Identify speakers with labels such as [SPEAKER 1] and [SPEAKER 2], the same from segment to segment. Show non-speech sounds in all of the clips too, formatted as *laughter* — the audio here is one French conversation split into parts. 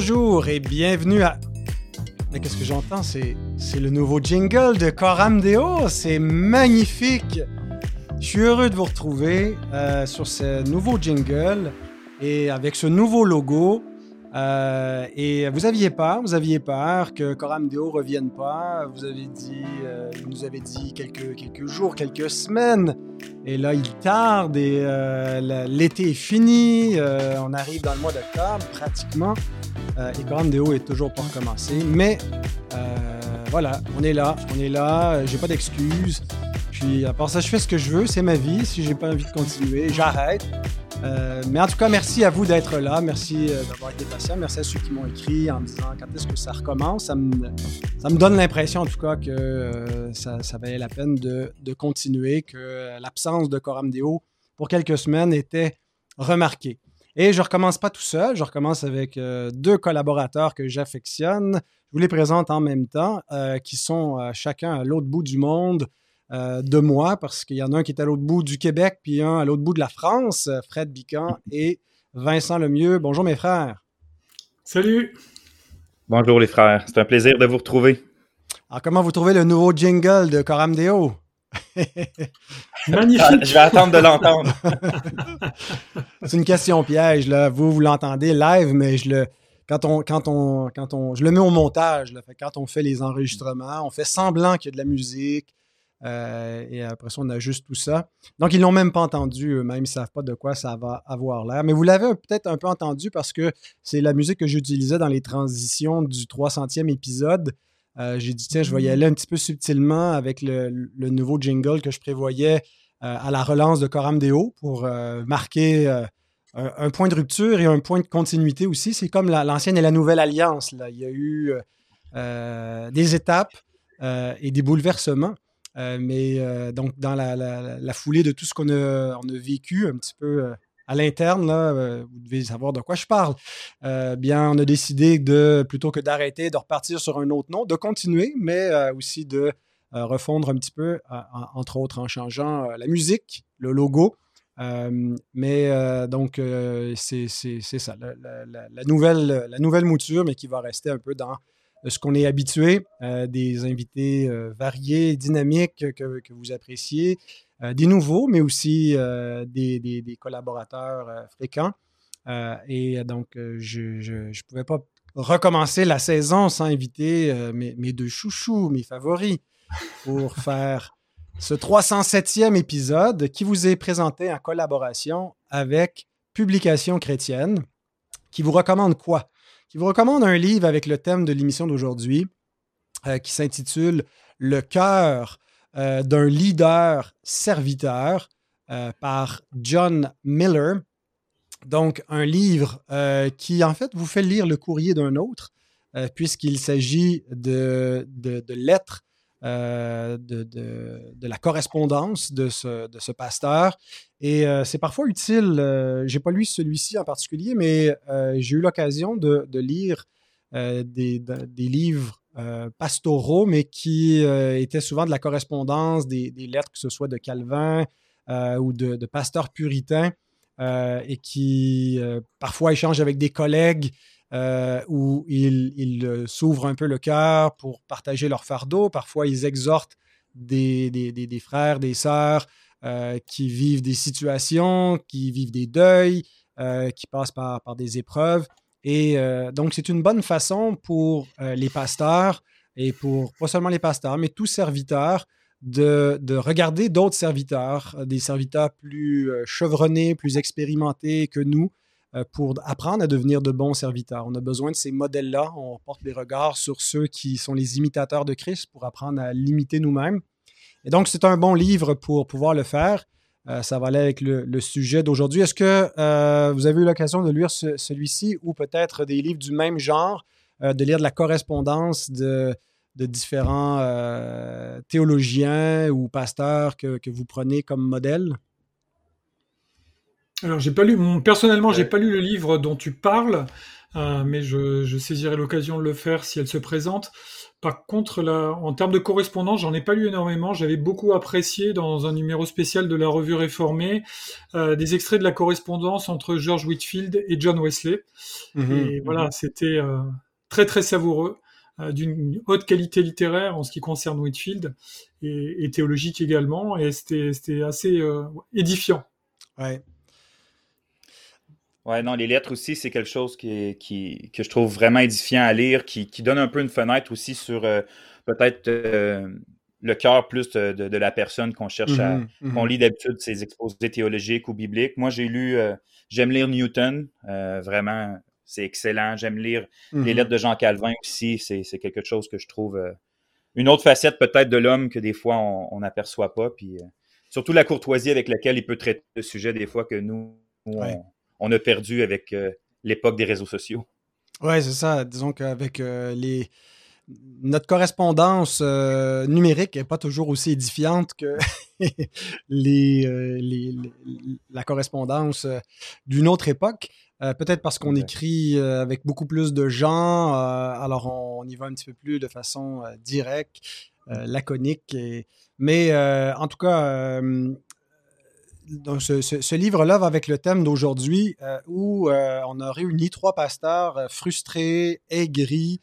[SPEAKER 1] Bonjour et bienvenue à. Mais qu'est-ce que j'entends? C'est, c'est le nouveau jingle de Coram Deo. C'est magnifique. Je suis heureux de vous retrouver euh, sur ce nouveau jingle et avec ce nouveau logo. Euh, et vous aviez peur, vous aviez peur que Coram Deo revienne pas. Vous avez dit, euh, vous nous avez dit quelques, quelques jours, quelques semaines. Et là, il tarde et euh, l'été est fini. Euh, on arrive dans le mois d'octobre pratiquement. Euh, et Coram Deo est toujours pas recommencé. Mais voilà, on est là, on est là. J'ai pas d'excuses. Puis à part ça, je fais ce que je veux. C'est ma vie. Si j'ai pas envie de continuer, j'arrête. Euh, mais en tout cas, merci à vous d'être là. Merci euh, d'avoir été patient. Merci à ceux qui m'ont écrit en me disant quand est-ce que ça recommence. Ça me, donne l'impression, en tout cas, que euh, ça, valait la peine de, de continuer, que l'absence de Coram Deo pour quelques semaines était remarquée. Et je recommence pas tout seul. Je recommence avec deux collaborateurs que j'affectionne. Je vous les présente en même temps, qui sont chacun à l'autre bout du monde. Euh, de moi, parce qu'il y en a un qui est à l'autre bout du Québec, puis un à l'autre bout de la France, euh, Fred Bican et Vincent Lemieux. Bonjour mes frères.
[SPEAKER 2] Salut.
[SPEAKER 3] Bonjour les frères, c'est un plaisir de vous retrouver.
[SPEAKER 1] Alors comment vous trouvez le nouveau jingle de Coram Deo? *laughs*
[SPEAKER 2] Magnifique. Ah,
[SPEAKER 3] je vais attendre de l'entendre. *laughs*
[SPEAKER 1] c'est une question piège, là. Vous, vous l'entendez live, mais je le, quand on, quand on, quand on, je le mets au montage. Là. quand on fait les enregistrements, on fait semblant qu'il y a de la musique, euh, et après ça, on ajuste tout ça. Donc, ils l'ont même pas entendu eux-mêmes. Ils ne savent pas de quoi ça va avoir l'air. Mais vous l'avez peut-être un peu entendu parce que c'est la musique que j'utilisais dans les transitions du 300e épisode. Euh, j'ai dit, tiens, je vais y aller un petit peu subtilement avec le, nouveau jingle que je prévoyais euh, à la relance de Coram Deo pour marquer un, point de rupture et un point de continuité aussi. C'est comme l'ancienne et la nouvelle alliance. Là. Il y a eu des étapes et des bouleversements. Euh, mais euh, donc, dans la, foulée de tout ce qu'on a, on a vécu un petit peu euh, à l'interne, vous devez savoir de quoi je parle, bien, on a décidé de, plutôt que d'arrêter, de repartir sur un autre nom, de continuer, mais aussi de refondre un petit peu, entre autres en changeant la musique, le logo. mais donc, c'est ça, la, nouvelle, la nouvelle mouture, mais qui va rester un peu dans ce qu'on est habitué, euh, des invités euh, variés, dynamiques que, vous appréciez, euh, des nouveaux, mais aussi des, collaborateurs fréquents. et donc, je ne pouvais pas recommencer la saison sans inviter mes, mes, deux chouchous, mes favoris, pour *laughs* faire ce 307e épisode qui vous est présenté en collaboration avec Publication chrétienne, qui vous recommande quoi? qui vous recommande un livre avec le thème de l'émission d'aujourd'hui euh, qui s'intitule Le cœur euh, d'un leader serviteur euh, par John Miller. Donc, un livre qui, en fait, vous fait lire le courrier d'un autre, puisqu'il s'agit de, lettres de, la correspondance de ce, ce pasteur et euh, c'est parfois utile, euh, j'ai pas lu celui-ci en particulier, mais euh, j'ai eu l'occasion de, lire des, livres pastoraux, mais qui étaient souvent de la correspondance, des, lettres, que ce soit de Calvin ou de, pasteurs puritains, et qui parfois échangent avec des collègues où ils, s'ouvrent un peu le cœur pour partager leur fardeau. Parfois, ils exhortent des, frères, des sœurs euh, qui vivent des situations, qui vivent des deuils, euh, qui passent par, des épreuves. Et euh, donc, c'est une bonne façon pour les pasteurs et pour pas seulement les pasteurs, mais tous serviteurs de, de regarder d'autres serviteurs, des serviteurs plus chevronnés, plus expérimentés que nous, pour apprendre à devenir de bons serviteurs. On a besoin de ces modèles-là. On porte des regards sur ceux qui sont les imitateurs de Christ pour apprendre à l'imiter nous-mêmes. Et donc, c'est un bon livre pour pouvoir le faire. Euh, ça va aller avec le, sujet d'aujourd'hui. Est-ce que euh, vous avez eu l'occasion de lire celui-ci ou peut-être des livres du même genre, euh, de lire de la correspondance de, différents théologiens ou pasteurs que, vous prenez comme modèle?
[SPEAKER 2] Alors, j'ai pas lu, personnellement, j'ai pas lu le livre dont tu parles. Mais je, saisirai l'occasion de le faire si elle se présente. Par contre, là, en termes de correspondance, j'en ai pas lu énormément. J'avais beaucoup apprécié dans un numéro spécial de la revue réformée des extraits de la correspondance entre George Whitfield et John Wesley. Mhm, et voilà, mhm. c'était très très savoureux. Euh, d'une haute qualité littéraire en ce qui concerne Whitfield et, théologique également. Et c'était assez euh, édifiant.
[SPEAKER 1] Ouais.
[SPEAKER 3] Ouais, non, les lettres aussi, c'est quelque chose qui, qui, que je trouve vraiment édifiant à lire, qui, qui donne un peu une fenêtre aussi sur euh, peut-être le cœur plus de, la personne qu'on cherche à. Mm-hmm, mm-hmm. qu'on lit d'habitude ses exposés théologiques ou bibliques. Moi, j'ai lu, j'aime lire Newton, vraiment c'est excellent. J'aime lire les mhm. lettres de Jean Calvin aussi. C'est quelque chose que je trouve euh, une autre facette peut-être de l'homme que des fois on n'aperçoit pas. Puis euh, surtout la courtoisie avec laquelle il peut traiter le sujet des fois que nous, on, a perdu avec euh, l'époque des réseaux sociaux.
[SPEAKER 1] Oui, c'est ça. Disons qu'avec les notre correspondance numérique n'est pas toujours aussi édifiante que *laughs* les, la correspondance d'une autre époque. Euh, peut-être parce qu'on écrit euh, avec beaucoup plus de gens, euh, alors on, y va un petit peu plus de façon directe, mm. laconique. Mais en tout cas, ce, livre-là va avec le thème d'aujourd'hui où on a réuni trois pasteurs frustrés, aigris,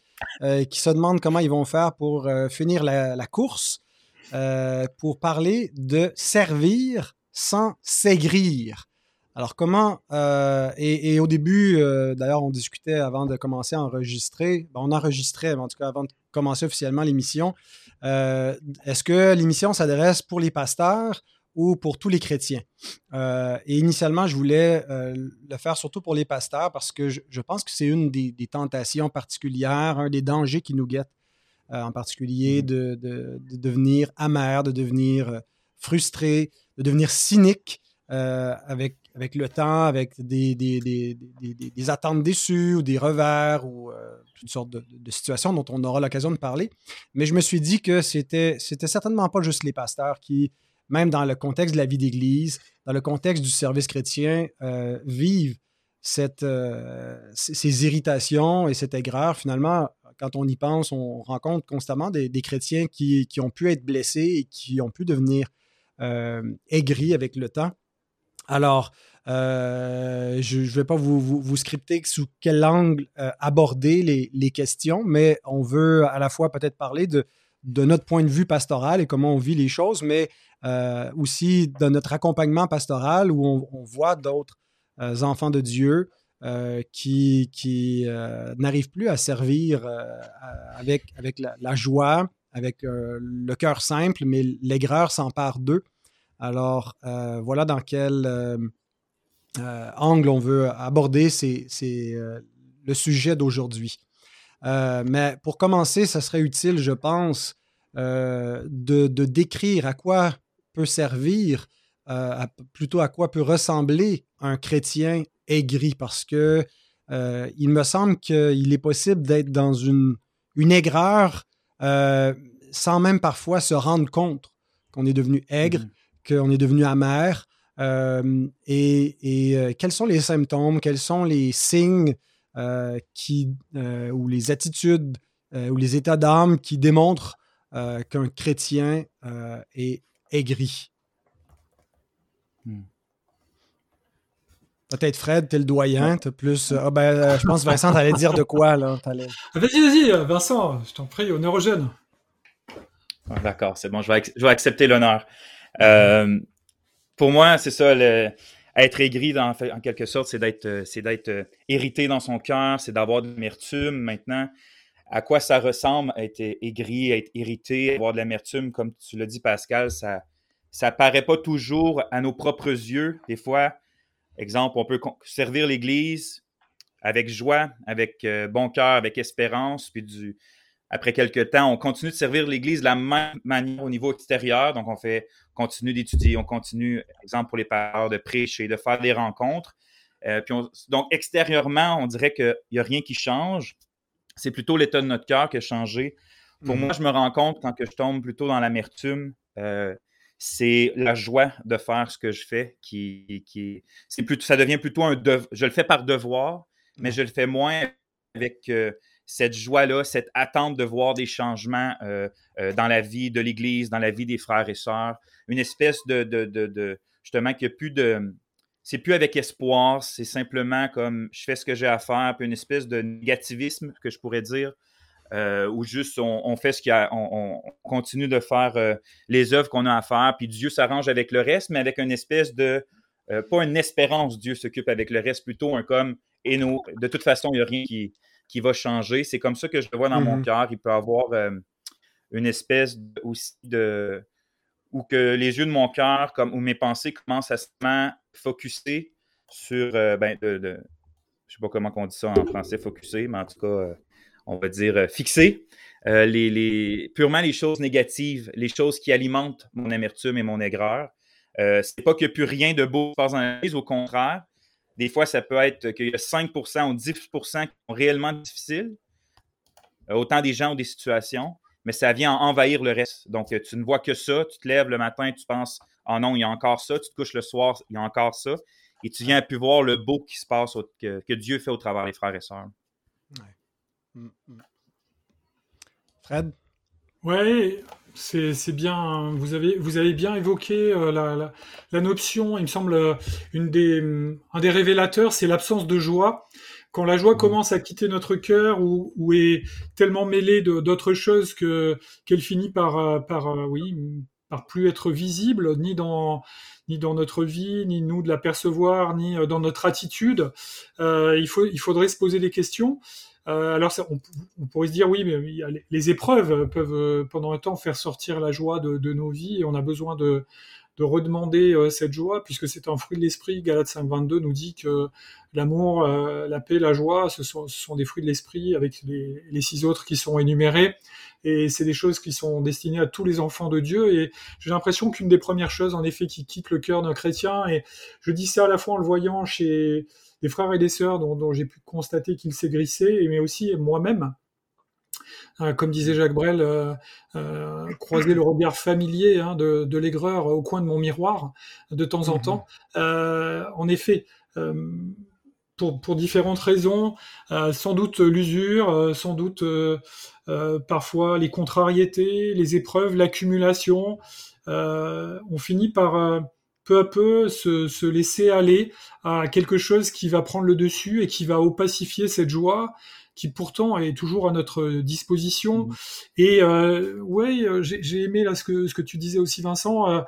[SPEAKER 1] qui se demandent comment ils vont faire pour finir la course, pour parler de servir sans s'aigrir. Alors, comment, euh, et, au début, euh, d'ailleurs, on discutait avant de commencer à enregistrer, ben, on enregistrait, en tout cas avant de commencer officiellement l'émission. Euh, est-ce que l'émission s'adresse pour les pasteurs ou pour tous les chrétiens? et initialement, je voulais le faire surtout pour les pasteurs parce que je, pense que c'est une des, tentations particulières, un des dangers qui nous guettent, en particulier mmh. de, de, devenir amer, de devenir frustré, de devenir cynique. avec avec le temps, avec des, des, des, des, attentes déçues ou des revers ou euh, toutes sortes de, situations dont on aura l'occasion de parler. Mais je me suis dit que c'était, c'était certainement pas juste les pasteurs qui, même dans le contexte de la vie d'Église, dans le contexte du service chrétien, euh, vivent euh, ces irritations et cette aigreur. Finalement, quand on y pense, on rencontre constamment des, chrétiens qui, qui, ont pu être blessés et qui ont pu devenir aigris avec le temps. Alors, euh, je ne vais pas vous, scripter sous quel angle euh, aborder les, questions, mais on veut à la fois peut-être parler de, de, notre point de vue pastoral et comment on vit les choses, mais euh, aussi de notre accompagnement pastoral où on, voit d'autres enfants de Dieu qui, qui n'arrivent plus à servir avec, avec la, joie, avec le cœur simple, mais l'aigreur s'empare d'eux. Alors, voilà dans quel euh, angle on veut aborder, c'est euh, le sujet d'aujourd'hui. Euh, mais pour commencer, ça serait utile, je pense, de, décrire à quoi peut servir, plutôt à quoi peut ressembler un chrétien aigri, parce que il me semble qu'il est possible d'être dans une, une aigreur sans même parfois se rendre compte qu'on est devenu aigre, mmh qu'on est devenu amer, euh, et, euh, quels sont les symptômes, quels sont les signes euh, qui, ou les attitudes ou les états d'âme qui démontrent qu'un chrétien est aigri? Hmm. Peut-être Fred, t'es le doyen, t'as plus. Ah ben, je pense Vincent, t'allais dire de quoi là
[SPEAKER 2] ah, Vas-y, vas-y, Vincent, je t'en prie, au neurogène.
[SPEAKER 3] Ah, d'accord, c'est bon, je vais, je vais accepter l'honneur. Euh, pour moi, c'est ça, être aigri en, quelque sorte, c'est d'être, euh, c'est d'être euh, irrité dans son cœur, c'est d'avoir de l'amertume. Maintenant, à quoi ça ressemble être aigri, être irrité, avoir de l'amertume, comme tu l'as dit, Pascal, ça ça paraît pas toujours à nos propres yeux. Des fois, exemple, on peut servir l'Église avec joie, avec euh, bon cœur, avec espérance, puis après quelques temps, on continue de servir l'Église de la même manière au niveau extérieur. Donc, on fait, continue d'étudier, on continue, exemple pour les parents, de prêcher, de faire des rencontres. Euh, donc, extérieurement, on dirait qu'il n'y a rien qui change. C'est plutôt l'état de notre cœur qui a changé. Pour mhm. moi, je me rends compte quand que je tombe plutôt dans l'amertume, euh, c'est la joie de faire ce que je fais qui, qui c'est ça devient plutôt un devoir. Je le fais par devoir, mais je le fais moins avec cette joie-là, cette attente de voir des changements dans la vie de l'Église, dans la vie des frères et sœurs. Une espèce de, de, de justement, qu'il n'y a plus de c'est plus avec espoir, c'est simplement comme je fais ce que j'ai à faire, puis une espèce de négativisme que je pourrais dire, euh, où juste on, fait ce qu'il y a, on, continue de faire euh, les œuvres qu'on a à faire, puis Dieu s'arrange avec le reste, mais avec une espèce de, euh, pas une espérance, Dieu s'occupe avec le reste, plutôt un comme, et nous, de toute façon, il n'y a rien qui, qui va changer. C'est comme ça que je le vois dans mon mm-hmm. cœur. Il peut avoir une espèce aussi de, ou que les yeux de mon cœur, ou mes pensées commencent à se focuser sur, euh, ben, je sais pas comment on dit ça en français, focuser, mais en tout cas, euh, on va dire euh, fixer, les, les, purement les choses négatives, les choses qui alimentent mon amertume et mon aigreur. c'est pas qu'il n'y a plus rien de beau dans la au contraire. Des fois, ça peut être qu'il y a 5% ou 10 qui sont réellement difficiles. Autant des gens ou des situations mais ça vient envahir le reste. Donc, tu ne vois que ça, tu te lèves le matin, tu penses, oh non, il y a encore ça, tu te couches le soir, il y a encore ça, et tu viens à plus voir le beau qui se passe, que, Dieu fait au travers des frères et sœurs.
[SPEAKER 1] Mm, mm. Fred?
[SPEAKER 2] Oui, c'est bien. Vous avez, vous avez bien évoqué euh, la, la, notion, il me semble, euh, une des, un des révélateurs, c'est l'absence de joie quand la joie mmh. commence à quitter notre cœur ou, est tellement mêlée d'autres choses que qu'elle finit par euh, par euh, oui par plus être visible ni dans ni dans notre vie ni nous de la percevoir ni euh, dans notre attitude il faut il faudrait se poser des questions alors on, pourrait se dire oui mais les épreuves peuvent pendant un temps faire sortir la joie de, de nos vies et on a besoin de de redemander euh, cette joie, puisque c'est un fruit de l'esprit. Galate 5.22 nous dit que l'amour, euh, la paix, la joie, ce sont, des fruits de l'esprit avec les, six autres qui sont énumérés. Et c'est des choses qui sont destinées à tous les enfants de Dieu. Et j'ai l'impression qu'une des premières choses, en effet, qui quitte le cœur d'un chrétien, et je dis ça à la fois en le voyant chez des frères et des sœurs dont, j'ai pu constater qu'ils s'aigrissaient, mais aussi moi-même, euh, comme disait Jacques Brel, euh, euh, croiser le regard familier hein, de, de l'aigreur au coin de mon miroir de temps en mmh temps. en effet, pour, pour, différentes raisons, sans doute l'usure, sans doute parfois les contrariétés, les épreuves, l'accumulation, on finit par peu à peu se, se, laisser aller à quelque chose qui va prendre le dessus et qui va opacifier cette joie, qui pourtant est toujours à notre disposition. Mmh. Et euh, ouais, euh, j'ai aimé là ce que ce que tu disais aussi, Vincent, euh,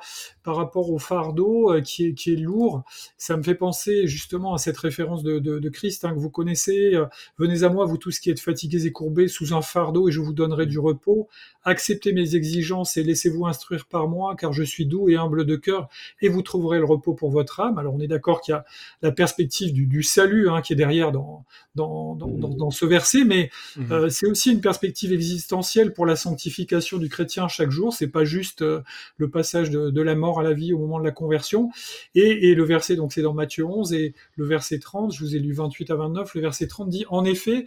[SPEAKER 2] par rapport au fardeau euh, qui est qui est lourd. Ça me fait penser justement à cette référence de, de, de Christ hein, que vous connaissez. Venez à moi, vous tous qui êtes fatigués et courbés, sous un fardeau, et je vous donnerai du repos. Acceptez mes exigences et laissez-vous instruire par moi, car je suis doux et humble de cœur, et vous trouverez le repos pour votre âme. Alors on est d'accord qu'il y a la perspective du, du salut hein, qui est derrière dans dans, dans, dans, dans ce verset mais mhm. euh, c'est aussi une perspective existentielle pour la sanctification du chrétien chaque jour. C'est pas juste euh, le passage de, la mort à la vie au moment de la conversion. Et, le verset, donc c'est dans Matthieu 11 et le verset 30, je vous ai lu 28 à 29, le verset 30 dit, en effet,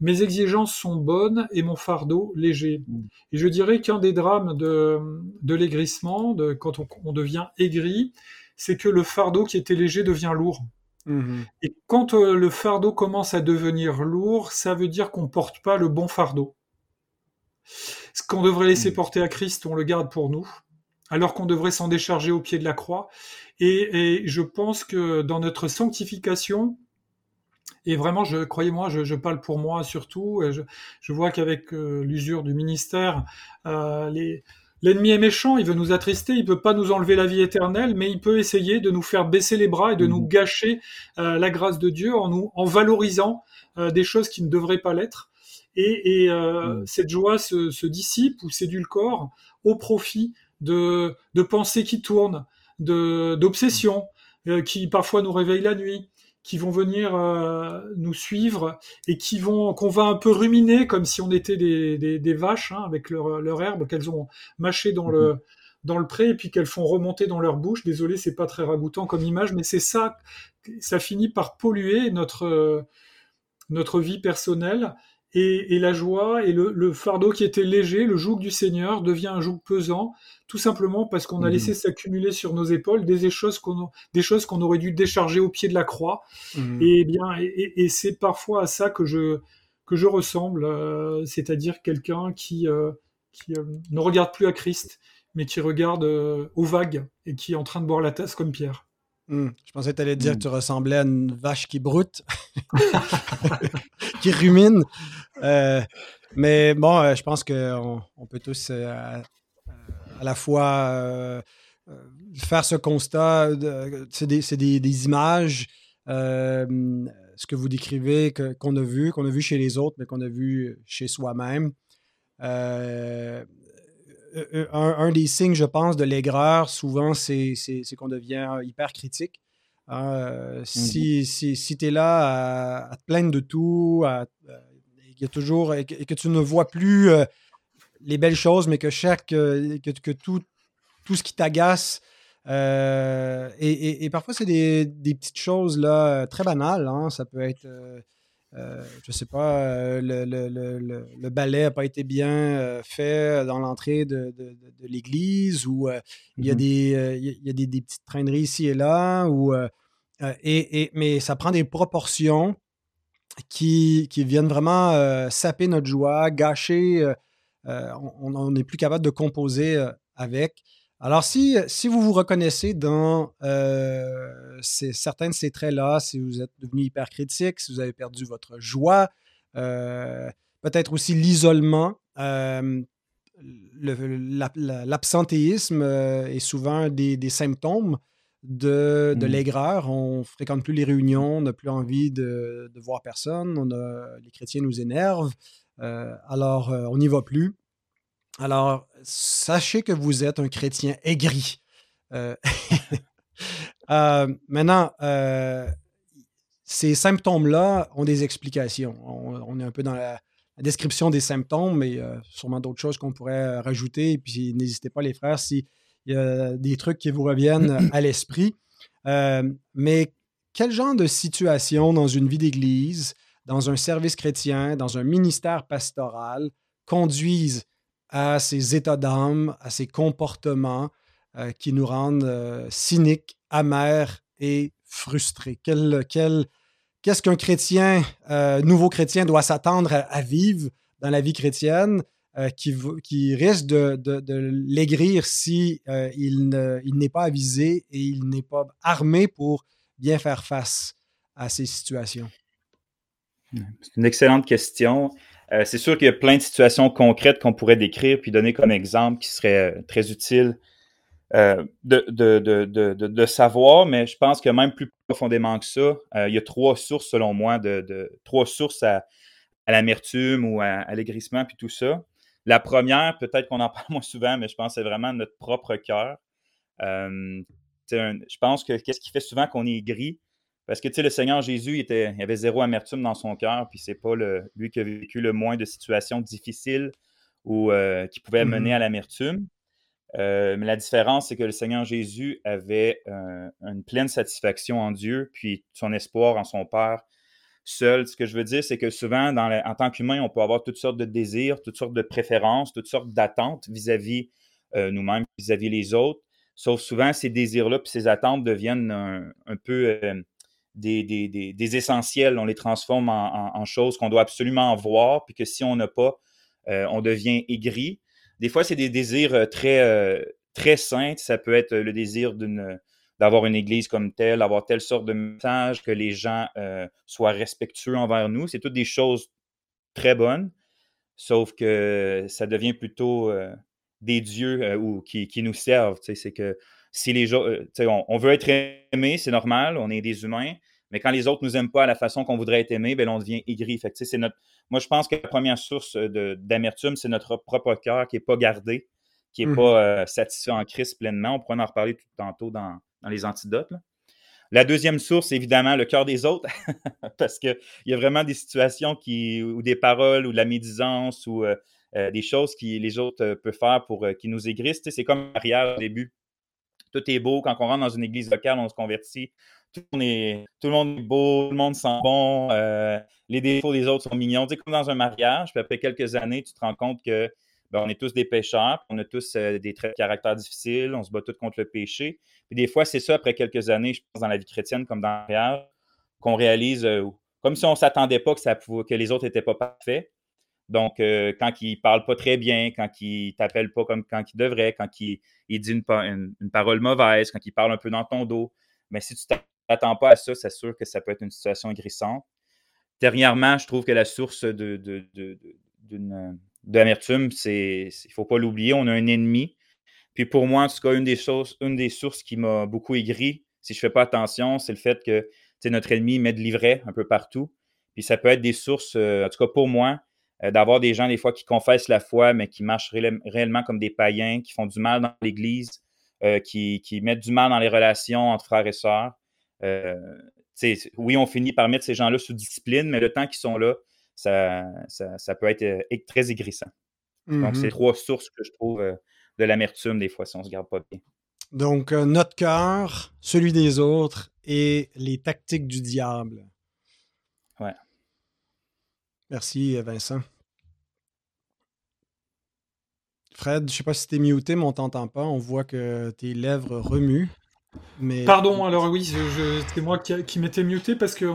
[SPEAKER 2] mes exigences sont bonnes et mon fardeau léger. Mhm. Et je dirais qu'un des drames de, de l'aigrissement, de, quand on, on devient aigri, c'est que le fardeau qui était léger devient lourd. Mmh Et quand euh, le fardeau commence à devenir lourd, ça veut dire qu'on porte pas le bon fardeau. Ce qu'on devrait laisser mmh. porter à Christ, on le garde pour nous, alors qu'on devrait s'en décharger au pied de la croix. Et, je pense que dans notre sanctification, et vraiment, je croyez-moi, je, parle pour moi surtout. je, je vois qu'avec euh, l'usure du ministère, euh, les, L'ennemi est méchant, il veut nous attrister, il peut pas nous enlever la vie éternelle, mais il peut essayer de nous faire baisser les bras et de nous mmh. gâcher euh, la grâce de Dieu en nous en valorisant euh, des choses qui ne devraient pas l'être. Et, euh, mmh. cette joie se, dissipe ou s'édulcore au profit de, de pensées qui tournent, de d'obsessions qui parfois nous réveillent la nuit, qui vont venir euh, nous suivre et qui vont qu'on va un peu ruminer comme si on était des, des, des vaches hein, avec leur, leur herbe qu'elles ont mâché dans le mhm. dans le pré et puis qu'elles font remonter dans leur bouche. Désolé, c'est pas très ragoûtant comme image, mais c'est ça, ça finit par polluer notre notre vie personnelle Et, la joie et le, fardeau qui était léger, le joug du Seigneur, devient un joug pesant, tout simplement parce qu'on a laissé mhm. s'accumuler sur nos épaules des choses qu'on des choses qu'on aurait dû décharger au pied de la croix. Mhm. Et bien, et, c'est parfois à ça que je que je ressemble, euh, c'est-à-dire quelqu'un qui euh, qui euh, ne regarde plus à Christ, mais qui regarde aux vagues et qui est en train de boire la tasse comme Pierre.
[SPEAKER 1] Hmm. Je pensais que tu allais dire que tu ressemblais à une vache qui broute, *laughs* qui rumine. Euh, mais bon, euh, je pense qu'on on peut tous euh, à, la fois faire ce constat. C'est des, des, des, images, ce que vous décrivez, qu'on a vu, qu'on a vu chez les autres, mais qu'on a vu chez soi-même. Euh, euh, un, des signes, je pense, de l'aigreur, souvent, c'est qu'on devient hyper critique. Euh, si, mmh si, tu es là à, te plaindre de tout, y a toujours, et que, tu ne vois plus les belles choses, mais que chaque que, que tout, tout ce qui t'agace, et, parfois c'est des, petites choses là, très banales. Hein, ça peut être euh, je sais pas, euh, le, ballet n'a pas été bien euh, fait dans l'entrée de, l'église ou il y a, des, il y a des, petites traîneries ici et là. Ou, et, mais ça prend des proportions qui, qui viennent vraiment saper notre joie, gâcher. on n'est plus capable de composer avec. Alors, si, si vous vous reconnaissez dans euh, certains de ces traits-là, si vous êtes devenu hypercritique, si vous avez perdu votre joie, euh, peut-être aussi l'isolement, euh, l'absentéisme est souvent des, des symptômes de, de mmh. l'aigreur. On ne fréquente plus les réunions, on n'a plus envie de, de, voir personne, on a, les chrétiens nous énervent, alors on n'y va plus. Alors, sachez que vous êtes un chrétien aigri. Euh, *laughs* euh, maintenant, euh, ces symptômes-là ont des explications. On, est un peu dans la, description des symptômes, mais sûrement d'autres choses qu'on pourrait rajouter. puis, n'hésitez pas, les frères, s'il y a des trucs qui vous reviennent à l'esprit. mais quel genre de situation dans une vie d'église, dans un service chrétien, dans un ministère pastoral conduisent à ces états d'âme, à ces comportements euh, qui nous rendent euh, cyniques, amers et frustrés. Qu'est-ce qu'un chrétien, euh, nouveau chrétien, doit s'attendre à, vivre dans la vie chrétienne qui, risque de, de, l'aigrir si il n'est pas avisé et il n'est pas armé pour bien faire face à ces situations?
[SPEAKER 3] C'est une excellente question. Euh, c'est sûr qu'il y a plein de situations concrètes qu'on pourrait décrire puis donner comme exemple qui seraient euh, très utiles euh, de, de, savoir, mais je pense que même plus profondément que ça, il y a trois sources, selon moi, de, trois sources à, l'amertume ou à, l'aigrissement puis tout ça. La première, peut-être qu'on en *laughs* parle moins souvent, mais je pense que c'est vraiment notre propre cœur. je pense que qu'est-ce qui fait souvent qu'on est aigri, parce que, tu sais, le Seigneur Jésus, il, était, il avait zéro amertume dans son cœur, puis c'est pas le, lui qui a vécu le moins de situations difficiles ou euh, qui pouvaient mener mmh à l'amertume. Euh, mais la différence, c'est que le Seigneur Jésus avait euh, une pleine satisfaction en Dieu, puis son espoir en son Père seul. Ce que je veux dire, c'est que souvent, dans en tant qu'humain, on peut avoir toutes sortes de désirs, toutes sortes de préférences, toutes sortes d'attentes vis-à-vis nous-mêmes, vis-à-vis les autres. Sauf souvent, ces désirs-là puis ces attentes deviennent un peu des, essentiels, on les transforme en, choses qu'on doit absolument voir, puis que si on n'a pas, euh, on devient aigri. Des fois, c'est des désirs euh, très, euh, très saints. Ça peut être le désir d'avoir une église comme telle, avoir telle sorte de message, que les gens soient respectueux envers nous. C'est toutes des choses très bonnes, sauf que ça devient plutôt des dieux ou qui, nous servent. C'est que si les gens, euh, on, veut être aimé, c'est normal, on est des humains, mais quand les autres nous aiment pas à la façon qu'on voudrait être aimé, ben, on devient aigri. Fait c'est notre, moi, je pense que la première source d'amertume, c'est notre propre cœur qui n'est pas gardé, qui n'est mmh pas euh, satisfait en Christ pleinement. On pourra en reparler tout tantôt dans, les antidotes. La deuxième source, évidemment le cœur des autres, *laughs* parce qu'il y a vraiment des situations qui, ou des paroles, ou de la médisance, ou euh, des choses que les autres peuvent faire pour qui nous aigrissent. C'est comme Maria au début tout est beau. Quand on rentre dans une église locale, on se convertit. Tout le monde est, tout le monde est beau, tout le monde sent bon. Euh, les défauts des autres sont mignons. Tu comme dans un mariage, puis après quelques années, tu te rends compte que ben, on est tous des pécheurs, on a tous euh, des traits de caractère difficiles, on se bat tous contre le péché. Puis des fois, c'est ça, après quelques années, je pense, dans la vie chrétienne comme dans le mariage, qu'on réalise, euh, comme si on ne s'attendait pas que, ça, que les autres n'étaient pas parfaits. Donc, euh, quand il parle pas très bien, quand il t'appelle pas comme quand il devrait, quand il, dit une, parole mauvaise, quand il parle un peu dans ton dos, mais si tu t'attends pas à ça, c'est sûr que ça peut être une situation agressante. Dernièrement, je trouve que la source de, de, de l'amertume, c'est il faut pas l'oublier, on a un ennemi. Puis pour moi, en tout cas, une des, sources qui m'a beaucoup aigri, si je fais pas attention, c'est le fait que notre ennemi met de l'ivraie un peu partout. Puis ça peut être des sources, euh, en tout cas pour moi, euh, d'avoir des gens des fois qui confessent la foi, mais qui marchent réellement comme des païens, qui font du mal dans l'Église, euh, qui, mettent du mal dans les relations entre frères et sœurs. oui, on finit par mettre ces gens-là sous discipline, mais le temps qu'ils sont là, ça, ça, peut être très aigrissant. Donc, c'est mm-hmm. trois sources que je trouve de l'amertume des fois si on ne se garde pas bien.
[SPEAKER 1] Donc, notre cœur, celui des autres et les tactiques du diable.
[SPEAKER 3] Ouais.
[SPEAKER 1] Merci, Vincent. Fred, je ne sais pas si tu es muté, mais on t'entend pas. On voit que tes lèvres remuent. Mais...
[SPEAKER 2] Pardon, alors oui, c'est moi qui, qui m'étais muté parce que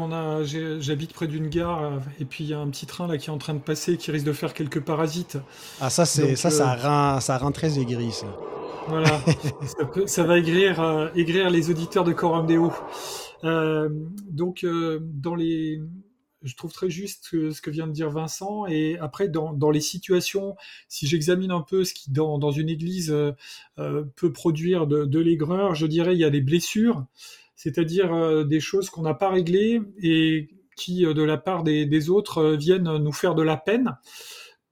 [SPEAKER 2] j'habite près d'une gare euh, et puis il y a un petit train là qui est en train de passer qui risque de faire quelques parasites.
[SPEAKER 1] Ah ça c'est ça, ça, euh, rend, ça rend très aigri ça.
[SPEAKER 2] Voilà, *laughs* ça, va aigrir, euh, aigrir les auditeurs de Coram Deo. donc dans les je trouve très juste ce que vient de dire Vincent. Et après, dans, les situations, si j'examine un peu ce qui, dans, une église, euh, euh peut produire de, l'aigreur, je dirais il y a des blessures, c'est-à-dire euh, des choses qu'on n'a pas réglées et qui, de la part des, autres, viennent nous faire de la peine.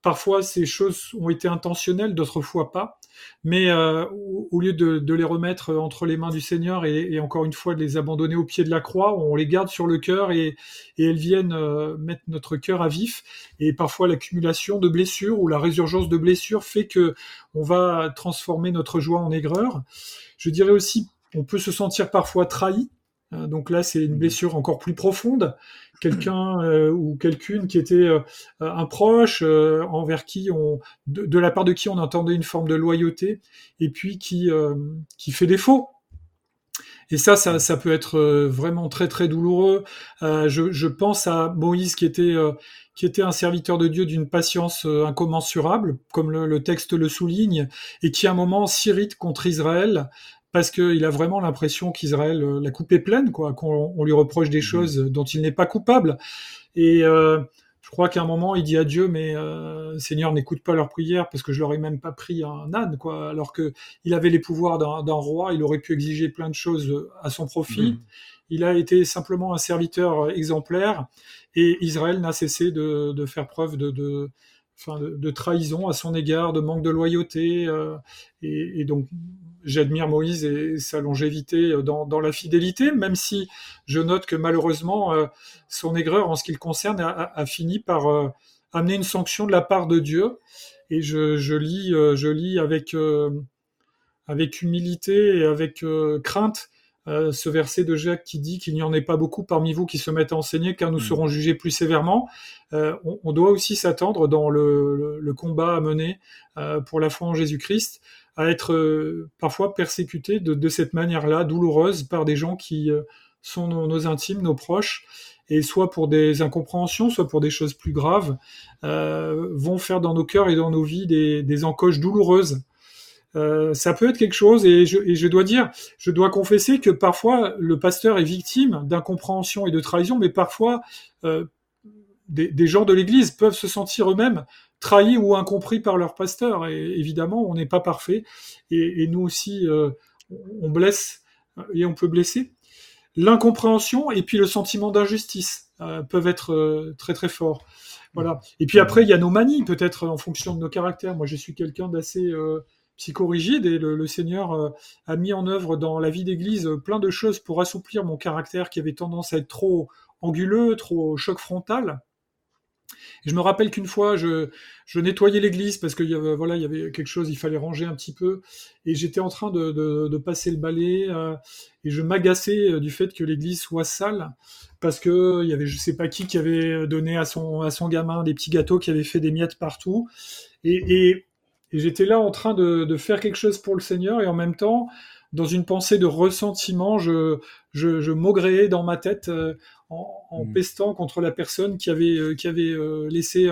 [SPEAKER 2] Parfois, ces choses ont été intentionnelles, d'autres fois pas. Mais euh, au lieu de, les remettre entre les mains du Seigneur et, encore une fois de les abandonner au pied de la croix, on les garde sur le cœur et, elles viennent euh, mettre notre cœur à vif. Et parfois l'accumulation de blessures ou la résurgence de blessures fait que on va transformer notre joie en aigreur. Je dirais aussi, on peut se sentir parfois trahi euh, donc là, c'est une mmh. blessure encore plus profonde. Quelqu'un *clears throat* euh, ou quelqu'une qui était euh, un proche, envers qui on, de, la part de qui on entendait une forme de loyauté, et puis qui qui fait défaut. Et ça, ça, ça peut être vraiment très très douloureux. Je, je, pense à Moïse qui était qui était un serviteur de Dieu d'une patience incommensurable, comme le, le, texte le souligne, et qui à un moment s'irrite contre Israël parce qu'il a vraiment l'impression qu'Israël euh, la coupe est pleine, quoi, qu'on lui reproche des mmh. choses dont il n'est pas coupable. Et euh, je crois qu'à un moment, il dit à Dieu, mais euh, Seigneur, n'écoute pas leurs prières parce que je leur ai même pas pris un âne, quoi. Alors que il avait les pouvoirs d'un roi, il aurait pu exiger plein de choses à son profit. Mmh. Il a été simplement un serviteur exemplaire et Israël n'a cessé de, de, faire preuve de, de, enfin de, trahison à son égard, de manque de loyauté. et, et, donc, j'admire Moïse et sa longévité dans, dans, la fidélité, même si je note que malheureusement, euh, son aigreur en ce qui le concerne a, a fini par euh, amener une sanction de la part de Dieu. Et je, je lis, euh, je lis avec, avec humilité et avec crainte ce verset de Jacques qui dit qu'il n'y en ait pas beaucoup parmi vous qui se mettent à enseigner car nous hmm. serons jugés plus sévèrement. On, on, doit aussi s'attendre dans le, le, le, combat à mener pour la foi en Jésus-Christ à être euh, parfois persécutés de, cette manière-là, douloureuse, par des gens qui euh, sont nos, intimes, nos proches, et soit pour des incompréhensions, soit pour des choses plus graves, euh, vont faire dans nos cœurs et dans nos vies des, encoches douloureuses. ça peut être quelque chose, et je, dois dire, je dois confesser que parfois le pasteur est victime d'incompréhension et de trahison, mais parfois des, des, gens de l'Église peuvent se sentir eux-mêmes trahis ou incompris par leur pasteur. Et évidemment, on n'est pas parfait. Et, nous aussi, euh, on blesse et on peut blesser. L'incompréhension et puis le sentiment d'injustice euh, peuvent être euh, très très forts. Voilà. Et puis après, il y a nos manies, peut-être en fonction de nos caractères. Moi, je suis quelqu'un d'assez psychorigide et le, Seigneur a mis en œuvre dans la vie d'Église plein de choses pour assouplir mon caractère qui avait tendance à être trop anguleux, trop choc frontal. Je me rappelle qu'une fois, je, nettoyais l'église parce qu'il y avait, voilà, il y avait quelque chose, il fallait ranger un petit peu, et j'étais en train de, passer le balai, euh, et je m'agaçais euh, du fait que l'église soit sale, parce que il y avait, je sais pas qui, qui avait donné à son, à son gamin des petits gâteaux, qui avait fait des miettes partout, et, et, et j'étais là en train de, de faire quelque chose pour le Seigneur, et en même temps, dans une pensée de ressentiment, je, je, je maugréais dans ma tête euh, en, en mm. pestant contre la personne qui avait, euh, qui avait euh, laissé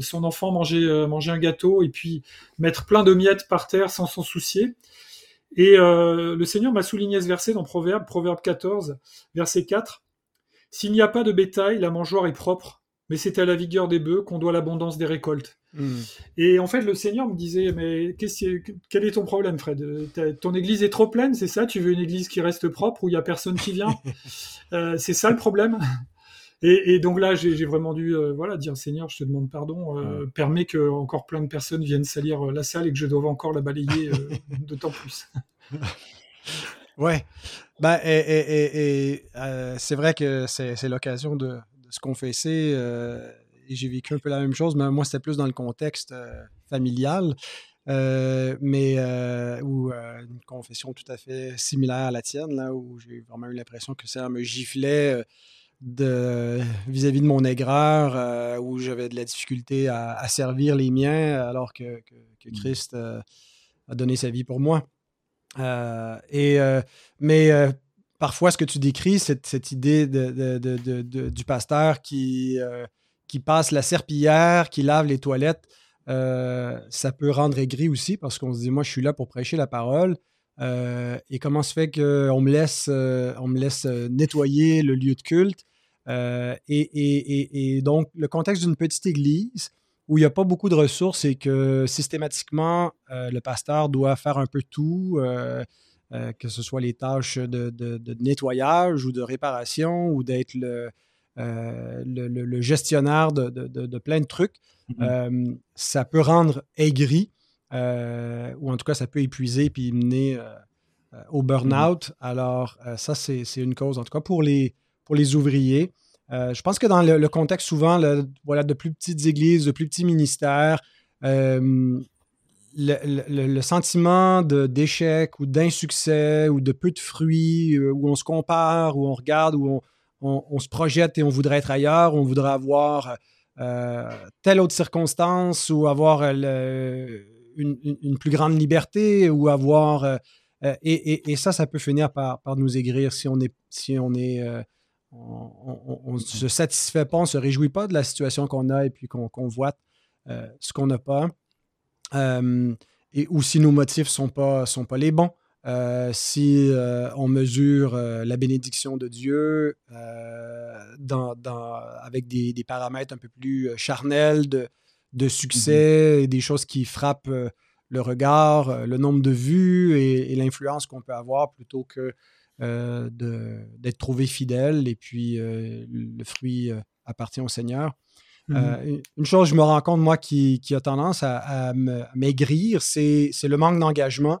[SPEAKER 2] son enfant manger, manger un gâteau et puis mettre plein de miettes par terre sans s'en soucier. Et le Seigneur m'a souligné ce verset dans Proverbe, Proverbe 14, verset 4. S'il n'y a pas de bétail, la mangeoire est propre, mais c'est à la vigueur des bœufs qu'on doit l'abondance des récoltes. Mm. Et en fait, le Seigneur me disait, mais quel est ton problème, Fred? Ton église est trop pleine, c'est ça? Tu veux une église qui reste propre où il y a personne qui vient? *laughs* Euh, C'est ça le problème? Et, donc là, j'ai vraiment dû euh, voilà dire Seigneur, je te demande pardon, euh, permets que encore plein de personnes viennent salir la salle et que je doive encore la balayer *laughs* d'autant plus.
[SPEAKER 1] ouais, ben, et, c'est vrai que c'est l'occasion de, de, se confesser et j'ai vécu un peu la même chose, mais moi, c'était plus dans le contexte euh, familial, euh, mais euh, où une confession tout à fait similaire à la tienne, là, où j'ai vraiment eu l'impression que ça me giflait de vis-à-vis de mon aigreur, où j'avais de la difficulté à, servir les miens, alors que, que, mmh. Christ a donné sa vie pour moi. et, mais parfois, ce que tu décris, cette idée du pasteur qui qui passe la serpillière, qui lave les toilettes, euh, ça peut rendre aigri aussi parce qu'on se dit, moi, je suis là pour prêcher la parole. Euh, et comment se fait qu'on euh, me laisse nettoyer le lieu de culte? Et, donc, le contexte d'une petite église où il n'y a pas beaucoup de ressources et que systématiquement, le pasteur doit faire un peu tout, que ce soit les tâches de nettoyage ou de réparation ou d'être le, euh, le, gestionnaire de, plein de trucs, mm-hmm. euh, ça peut rendre aigri, euh, ou en tout cas, ça peut épuiser puis mener au burn-out. Mm-hmm. Alors, ça, c'est une cause, en tout cas, pour les, pour les ouvriers. je pense que dans le, contexte souvent voilà, de plus petites églises, de plus petits ministères, le, sentiment d'échec ou d'insuccès ou de peu de fruits, où on se compare, où on regarde, où on, se projette et on voudrait être ailleurs, on voudrait avoir euh, telle autre circonstance ou avoir euh, une, plus grande liberté ou avoir... Euh, et, ça, ça peut finir par, nous aigrir si on est... Si on est on ne se satisfait pas, on ne se réjouit pas de la situation qu'on a et puis qu'on voit ce qu'on n'a pas. Et, ou si nos motifs ne sont pas, sont pas les bons. Euh, si euh, on mesure euh, la bénédiction de Dieu dans, avec des, paramètres un peu plus charnels de, de succès et des choses qui frappent le regard, le nombre de vues et, l'influence qu'on peut avoir plutôt que d'être trouvé fidèle et puis le fruit appartient au Seigneur. Mm-hmm. une chose, je me rends compte, moi, qui, a tendance à, à maigrir, c'est le manque d'engagement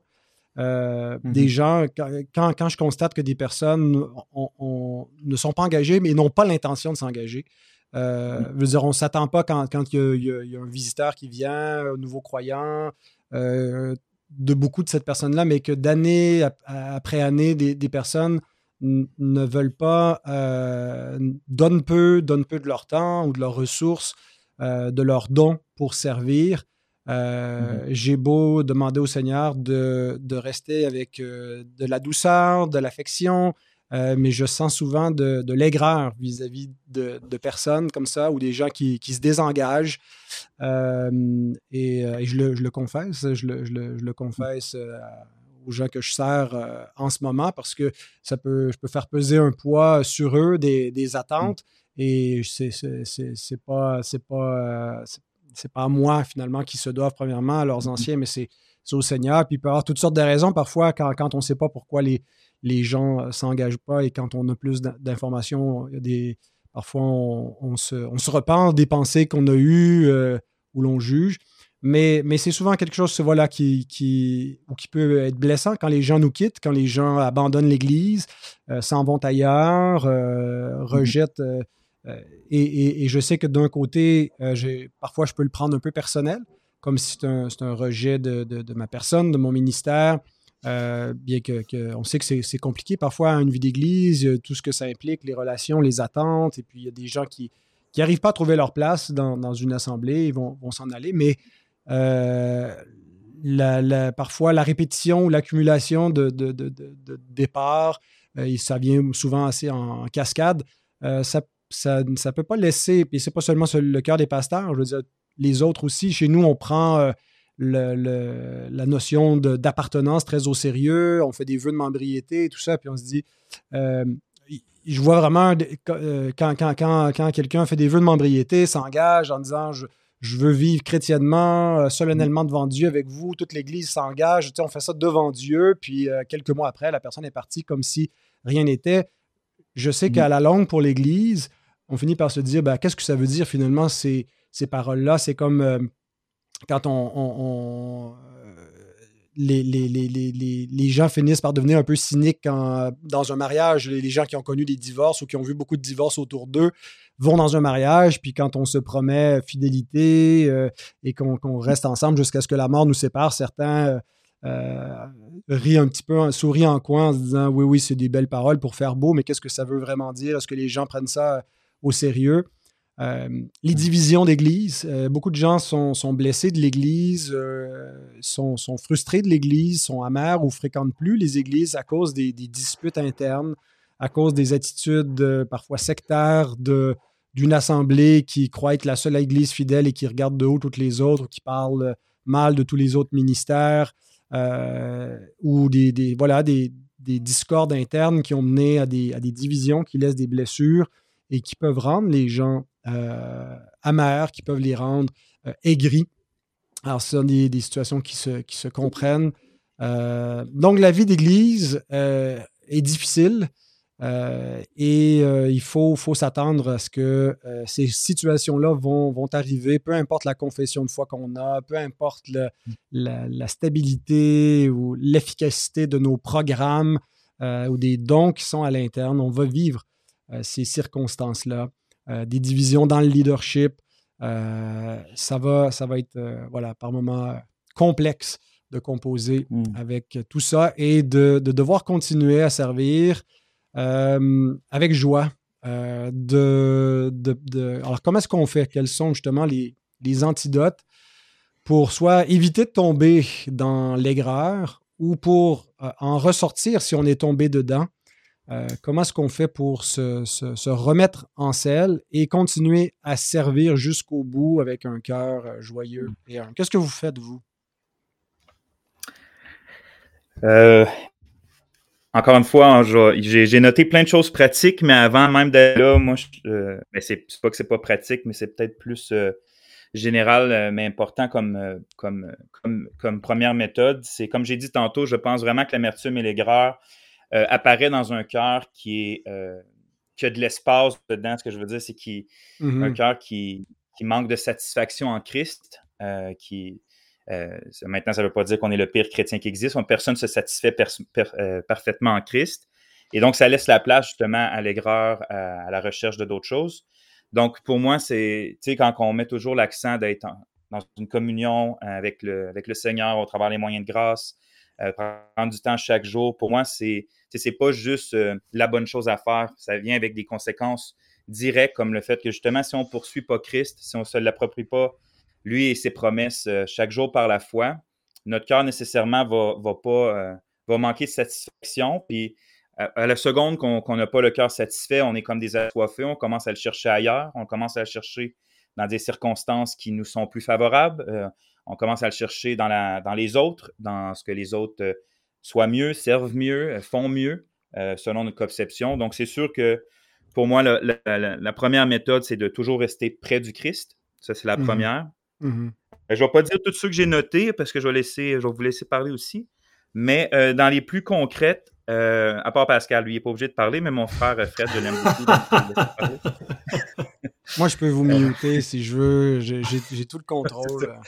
[SPEAKER 1] euh, des mhm. gens, quand, quand, je constate que des personnes ne sont pas engagées, mais n'ont pas l'intention de s'engager, euh, mhm. dire, on ne s'attend pas quand, quand il, y a, un visiteur qui vient, un nouveau croyant, euh, de beaucoup de cette personne-là, mais que d'année après année, des, des personnes ne veulent pas, euh, donnent peu, donnent peu de leur temps ou de leurs ressources, de leurs dons pour servir. Euh, mhm. J'ai beau demander au Seigneur de, rester avec euh, de la douceur, de l'affection, euh, mais je sens souvent de, l'aigreur vis-à-vis de, personnes comme ça ou des gens qui, se désengagent. et, je, le, confesse, je le, confesse aux gens que je sers en ce moment parce que ça peut, je peux faire peser un poids sur eux, des, des attentes. Et c'est pas, c'est pas, c'est pas moi finalement qui se doivent premièrement à leurs mm-hmm. anciens, mais c'est au Seigneur. Puis il peut y avoir toutes sortes de raisons parfois quand, quand on ne sait pas pourquoi les, les gens ne euh, s'engagent pas et quand on a plus d'informations, des, parfois on, se, on se repent des pensées qu'on a eues euh, ou l'on juge. Mais, mais c'est souvent quelque chose voilà, qui, qui, qui peut être blessant quand les gens nous quittent, quand les gens abandonnent l'Église, euh, s'en vont ailleurs, mm-hmm. rejettent et, je sais que d'un côté, parfois je peux le prendre un peu personnel, comme si c'est un, rejet de, ma personne, de mon ministère. bien que, on sait que c'est compliqué parfois une vie d'église, tout ce que ça implique, les relations, les attentes, et puis il y a des gens qui n'arrivent pas à trouver leur place dans, une assemblée, ils vont, s'en aller, mais parfois la répétition ou l'accumulation de, départs, euh, ça vient souvent assez en, cascade, euh, ça ne peut pas laisser, et c'est pas seulement le cœur des pasteurs, je veux dire, les autres aussi. Chez nous, on prend euh, la notion d'appartenance très au sérieux, on fait des vœux de membriété tout ça, puis on se dit, je vois vraiment quand, quand, quand, quand quelqu'un fait des vœux de membriété, s'engage en disant je, je veux vivre chrétiennement, euh, solennellement devant Dieu avec vous. Toute l'Église s'engage. on fait ça devant Dieu. Puis euh, quelques mois après, la personne est partie comme si rien n'était. Je sais qu'à la longue, pour l'Église, on finit par se dire ben, qu'est-ce que ça veut dire finalement ces, ces paroles-là? C'est comme euh, quand on, les, les, gens finissent par devenir un peu cyniques dans un mariage. Les, gens qui ont connu des divorces ou qui ont vu beaucoup de divorces autour d'eux vont dans un mariage, puis quand on se promet fidélité euh, et qu'on reste ensemble jusqu'à ce que la mort nous sépare, certains euh, euh, rient un petit peu, sourient en coin en se disant oui, oui, c'est des belles paroles pour faire beau, mais qu'est-ce que ça veut vraiment dire? Est-ce que les gens prennent ça au sérieux? les divisions d'Église. beaucoup de gens sont, blessés de l'Église, sont, frustrés de l'Église, sont amers ou fréquentent plus les Églises à cause des, des disputes internes, à cause des attitudes parfois sectaires de, d'une assemblée qui croit être la seule église fidèle et qui regarde de haut toutes les autres, qui parle mal de tous les autres ministères, euh, ou des, voilà, des, discordes internes qui ont mené à des, à des, divisions qui laissent des blessures et qui peuvent rendre les gens euh, amers, qui peuvent les rendre euh, aigris. Alors, ce sont des, situations qui se, qui se comprennent. donc, la vie d'Église est difficile. Euh, et euh, il faut, faut s'attendre à ce que euh, ces situations-là vont, vont arriver, peu importe la confession de foi qu'on a, peu importe mm. la, stabilité ou l'efficacité de nos programmes ou des dons qui sont à l'interne. On va vivre ces circonstances-là, des divisions dans le leadership. ça, va, ça va être, voilà, par moments complexe de composer mm. avec tout ça et de, de devoir continuer à servir avec joie. Euh, de, Alors, comment est-ce qu'on fait? Quels sont justement les, antidotes pour soit éviter de tomber dans l'aigreur ou pour euh, en ressortir si on est tombé dedans? comment est-ce qu'on fait pour se, remettre en selle et continuer à servir jusqu'au bout avec un cœur joyeux et Qu'est-ce que vous faites, vous?
[SPEAKER 3] Encore une fois, j'ai noté plein de choses pratiques, mais avant même d'être là, moi, je, euh, mais c'est pas que c'est pas pratique, mais c'est peut-être plus euh, général, euh, mais important comme, comme, comme, première méthode. C'est comme j'ai dit tantôt, je pense vraiment que l'amertume et l'aigreur apparaît dans un cœur qui est qui a de l'espace dedans. Ce que je veux dire, c'est qu'il mm-hmm. un cœur qui, qui, manque de satisfaction en Christ, qui euh, maintenant, ça ne veut pas dire qu'on est le pire chrétien qui existe. Personne ne se satisfait euh, parfaitement en Christ. Et donc, ça laisse la place justement à l'aigreur, à, la recherche de d'autres choses. Donc, pour moi, c'est, quand on met toujours l'accent d'être dans une communion avec le, Seigneur au travers les moyens de grâce, euh, prendre du temps chaque jour, pour moi, c'est, c'est pas juste la bonne chose à faire. Ça vient avec des conséquences directes, comme le fait que justement, si on poursuit pas Christ, si on se l'approprie pas lui et ses promesses euh, chaque jour par la foi, notre cœur nécessairement va, va pas euh, va manquer de satisfaction. Puis à, la seconde qu'on n'a pas le cœur satisfait, on est comme des assoiffés, on commence à le chercher ailleurs, on commence à le chercher dans des circonstances qui nous sont plus favorables, euh, on commence à le chercher dans, la, dans les autres, dans ce que les autres soient mieux, servent mieux, font mieux, selon notre conception. Donc c'est sûr que pour moi, la, première méthode, c'est de toujours rester près du Christ. Ça, c'est la mmh première.
[SPEAKER 1] Mmh
[SPEAKER 3] ben, je ne vais pas dire tout ce que j'ai noté parce que je vais, laisser, je vais vous laisser parler aussi. Mais euh, dans les plus concrètes, euh, à part Pascal, lui, il n'est pas obligé de parler, mais mon frère euh, Fred, je l'aime beaucoup. *laughs*
[SPEAKER 1] Moi, je peux vous muter si je veux. J'ai tout le contrôle.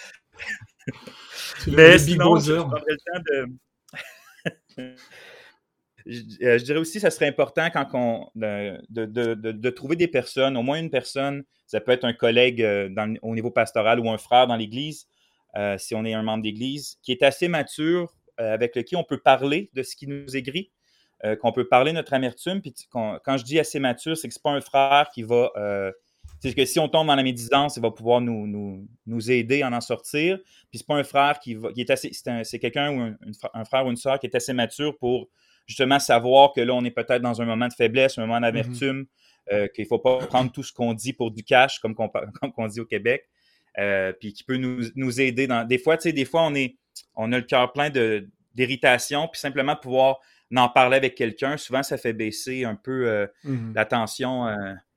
[SPEAKER 1] *laughs*
[SPEAKER 3] mais sinon, je le temps de... *laughs* je, dirais aussi que ça serait important quand on, de, de, de, trouver des personnes, au moins une personne, ça peut être un collègue dans, au niveau pastoral ou un frère dans l'Église, si on est un membre d'Église, qui est assez mature, avec lequel on peut parler de ce qui nous aigrit, qu'on peut parler de notre amertume. Puis quand, je dis assez mature, c'est que c'est pas un frère qui va c'est que si on tombe dans la médisance, il va pouvoir nous, nous, nous aider à en sortir. Puis c'est pas un frère qui, va, qui est assez. C'est quelqu'un ou un, frère ou une soeur qui est assez mature pour justement savoir que là, on est peut-être dans un moment de faiblesse, un moment d'amertume, euh, qu'il ne faut pas prendre tout ce qu'on dit pour du cash, *laughs* comme qu'on dit au Québec. Euh, puis qui peut nous, nous, aider dans. Des fois, tu sais, des fois, on est on a le cœur plein d'irritation, puis simplement pouvoir en parler avec quelqu'un, souvent ça fait baisser un peu euh, mm-hmm. la tension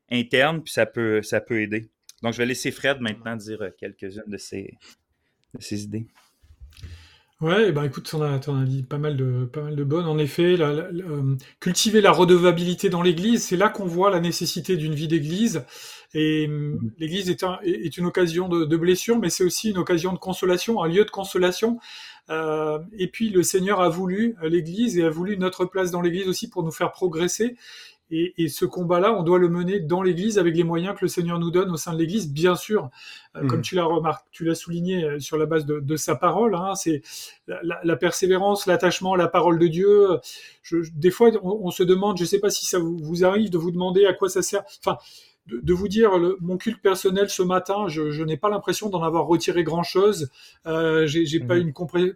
[SPEAKER 3] interne, puis ça peut, ça peut aider. Donc, je vais laisser Fred maintenant dire quelques-unes de ses, de ses idées.
[SPEAKER 2] Ouais, eh ben écoute, on a, as dit pas mal de, pas mal de bonnes. En effet, euh, cultiver la redevabilité dans l'Église, c'est là qu'on voit la nécessité d'une vie d'Église. Et mm, mm. l'Église est, est, une occasion de, de blessure, mais c'est aussi une occasion de consolation, un lieu de consolation. Euh, et puis le Seigneur a voulu l'Église et a voulu notre place dans l'Église aussi pour nous faire progresser. Et, ce combat-là, on doit le mener dans l'Église avec les moyens que le Seigneur nous donne au sein de l'Église, bien sûr, euh, comme mhm. tu l'as remarqué, tu l'as souligné euh, sur la base de, sa parole. Hein, c'est la, persévérance, l'attachement à la parole de Dieu. des fois, on, se demande, je ne sais pas si ça vous, vous, arrive de vous demander à quoi ça sert. Enfin, de, vous dire, mon culte personnel ce matin, je, n'ai pas l'impression d'en avoir retiré grand-chose. Euh, j'ai pas mhm. une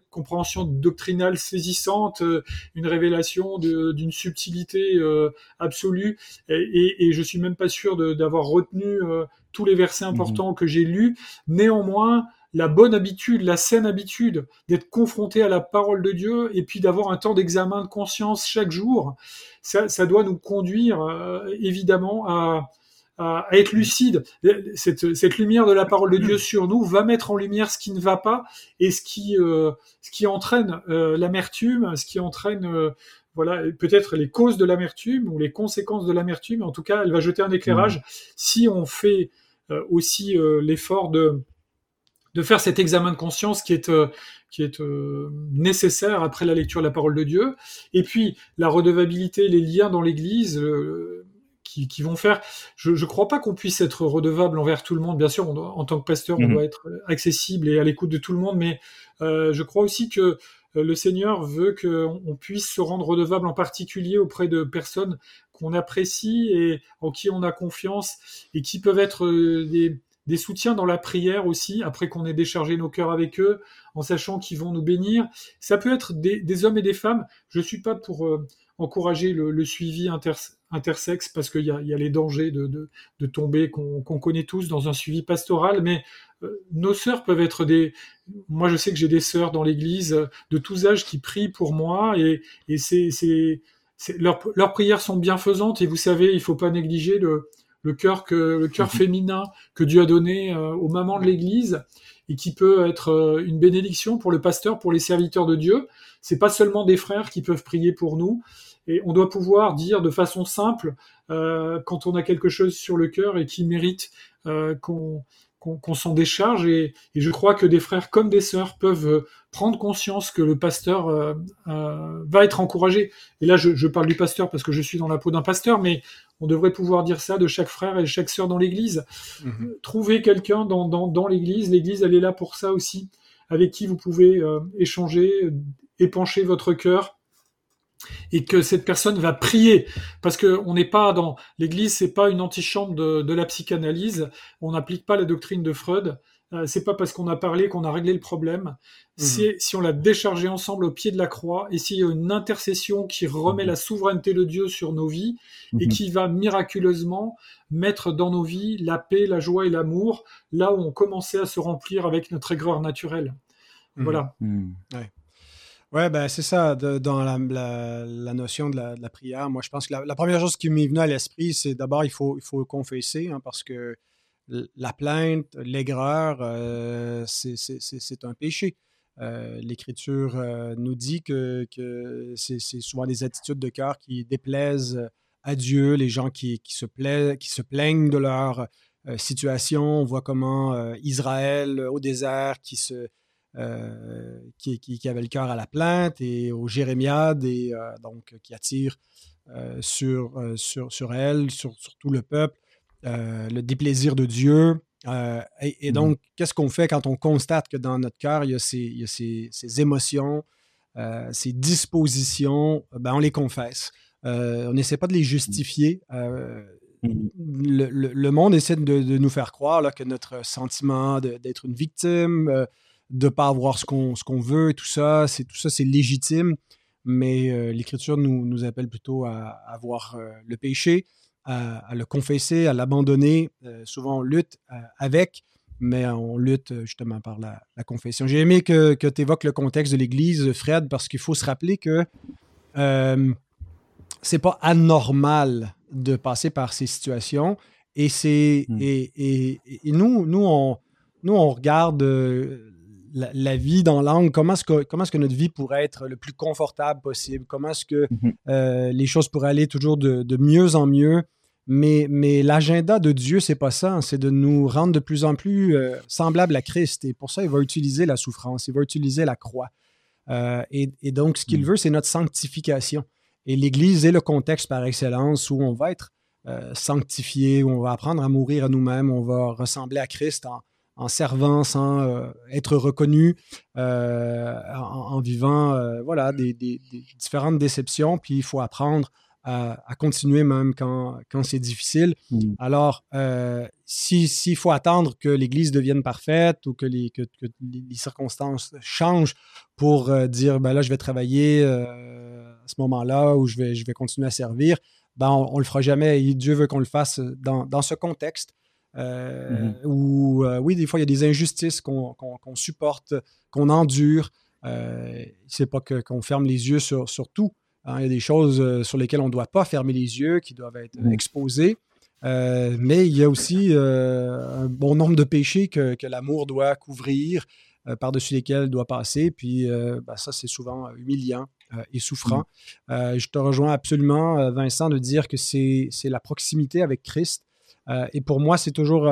[SPEAKER 2] compréhension doctrinale saisissante, euh, une révélation d'une subtilité euh, absolue, et, et, je suis même pas sûr d'avoir retenu euh, tous les versets mhm. importants que j'ai lus. Néanmoins, la bonne habitude, la saine habitude d'être confronté à la parole de Dieu et puis d'avoir un temps d'examen de conscience chaque jour, ça, ça doit nous conduire évidemment à, à, être lucide. Cette, cette, lumière de la parole de Dieu sur nous va mettre en lumière ce qui ne va pas et ce qui, euh, ce qui entraîne euh, l'amertume, ce qui entraîne euh, voilà peut-être les causes de l'amertume ou les conséquences de l'amertume. En tout cas, elle va jeter un éclairage si on fait aussi l'effort de de faire cet examen de conscience qui est qui est nécessaire après la lecture de la parole de Dieu. Et puis la redevabilité, les liens dans l'Église, qui, vont faire. Je ne crois pas qu'on puisse être redevable envers tout le monde. Bien sûr, en tant que pasteur, on mhm. doit être accessible et à l'écoute de tout le monde, mais euh, je crois aussi que euh, le Seigneur veut qu'on puisse se rendre redevable en particulier auprès de personnes qu'on apprécie et en qui on a confiance et qui peuvent être euh, des, des soutiens dans la prière aussi, après qu'on ait déchargé nos cœurs avec eux, en sachant qu'ils vont nous bénir. Ça peut être des, des hommes et des femmes. Je suis pas pour encourager le, le suivi inter, intersexe parce qu'il y a, y a, les dangers de, de, de tomber qu'on connaît tous dans un suivi pastoral, mais euh, nos sœurs peuvent être des. Moi, je sais que j'ai des sœurs dans l'Église euh, de tous âges qui prient pour moi et, et c'est, c'est, leurs, prières sont bienfaisantes et vous savez, il faut pas négliger le, le cœur que le cœur mhm. féminin que Dieu a donné euh, aux mamans de l'Église et qui peut être une bénédiction pour le pasteur, pour les serviteurs de Dieu. C'est pas seulement des frères qui peuvent prier pour nous, et on doit pouvoir dire de façon simple euh, quand on a quelque chose sur le cœur et qui mérite euh, qu'on qu'on s'en décharge. Et, et, je crois que des frères comme des sœurs peuvent prendre conscience que le pasteur euh, euh, va être encouragé. Et là, je, je, parle du pasteur parce que je suis dans la peau d'un pasteur, mais on devrait pouvoir dire ça de chaque frère et de chaque sœur dans l'Église. Mhm. Trouver quelqu'un dans, dans, dans l'Église. L'Église, elle est là pour ça aussi, avec qui vous pouvez échanger, épancher votre cœur et que cette personne va prier. Parce que on n'est pas dans l'église c'est pas une antichambre de, de la psychanalyse. On n'applique pas la doctrine de Freud euh, c'est pas parce qu'on a parlé qu'on a réglé le problème c'est mhm. si on l'a déchargé ensemble au pied de la croix et s'il y a une intercession qui remet mhm. la souveraineté de Dieu sur nos vies et mhm. qui va miraculeusement mettre dans nos vies la paix la joie et l'amour là où on commençait à se remplir avec notre aigreur naturelle voilà
[SPEAKER 1] ouais. Ouais, ben c'est ça, dans la, la, notion de la, prière. Moi, je pense que la, première chose qui m'est venue à l'esprit, c'est d'abord, il faut, il faut confesser, hein, parce que la plainte, l'aigreur, euh, c'est un péché. Euh, L'Écriture euh, nous dit que, c'est souvent des attitudes de cœur qui déplaisent à Dieu, les gens qui, se, plaignent de leur situation. On voit comment Israël au désert qui avait le cœur à la plainte, et aux Jérémiades, et donc qui attire sur, elle, sur, tout le peuple, le déplaisir de Dieu. et, mmh donc, qu'est-ce qu'on fait quand on constate que dans notre cœur, il y a ces, il y a ces, ces émotions, ces dispositions, ben on les confesse. on n'essaie pas de les justifier. Mmh. Le, monde essaie de, nous faire croire que notre sentiment d'être une victime, euh, de ne pas avoir ce qu'on veut, tout ça, c'est tout ça, c'est légitime. Mais euh, l'Écriture nous, nous, appelle plutôt à, avoir euh, le péché, à, le confesser, à l'abandonner. souvent, on lutte avec, mais on lutte justement par la, confession. J'ai aimé que, que tu évoques le contexte de l'Église, Fred, parce qu'il faut se rappeler que c'est pas anormal de passer par ces situations. Et c'est hmm. et, nous, nous, on, nous, on regarde euh, la, vie dans l'angle, comment est-ce que, comment est-ce que notre vie pourrait être le plus confortable possible, comment est-ce que mhm. euh, les choses pourraient aller toujours de, mieux en mieux? Mais, mais l'agenda de Dieu, c'est pas ça, c'est de nous rendre de plus en plus euh, semblables à Christ. Et pour ça, il va utiliser la souffrance, il va utiliser la croix. et, donc, ce qu'il hmm. veut, c'est notre sanctification. Et l'Église est le contexte par excellence où on va être euh, sanctifié, où on va apprendre à mourir à nous-mêmes, on va ressembler à Christ en, servant sans euh, être reconnu, euh, en, vivant voilà, des, différentes déceptions. Puis il faut apprendre à, continuer même quand, quand c'est difficile. Mm. Alors, s'il faut attendre que l'Église devienne parfaite ou que les, que, les circonstances changent pour dire, ben là, je vais travailler à ce moment-là où je vais, je vais continuer à servir, ben on ne le fera jamais. Et Dieu veut qu'on le fasse dans, dans ce contexte. Euh, mm-hmm. Où, euh, oui, des fois, il y a des injustices qu'on supporte, qu'on endure. Euh, c'est pas qu'on ferme les yeux sur, sur tout. Hein. Il y a des choses euh, sur lesquelles on ne doit pas fermer les yeux, qui doivent être mm-hmm. exposées. mais il y a aussi un bon nombre de péchés que, que l'amour doit couvrir, par-dessus lesquels il doit passer. Puis ben, ça, c'est souvent humiliant. Euh, et souffrant. Mm. Euh, je te rejoins absolument, euh, Vincent, de dire que c'est la proximité avec Christ. et pour moi, c'est toujours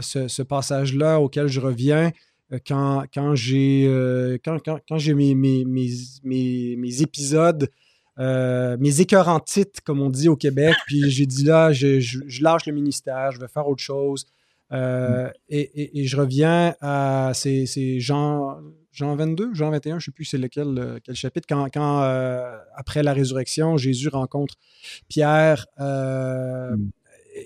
[SPEAKER 1] ce, passage-là auquel je reviens quand, quand j'ai quand, quand, mes, mes, mes, mes, épisodes, mes écœurs en titre, comme on dit au Québec, puis j'ai dit là, je, je, lâche le ministère, je vais faire autre chose. Mm. et, et, je reviens à ces, Jean 22, Jean 21, je ne sais plus c'est lequel euh, quel chapitre, quand, quand euh, après la résurrection, Jésus rencontre Pierre euh, mm.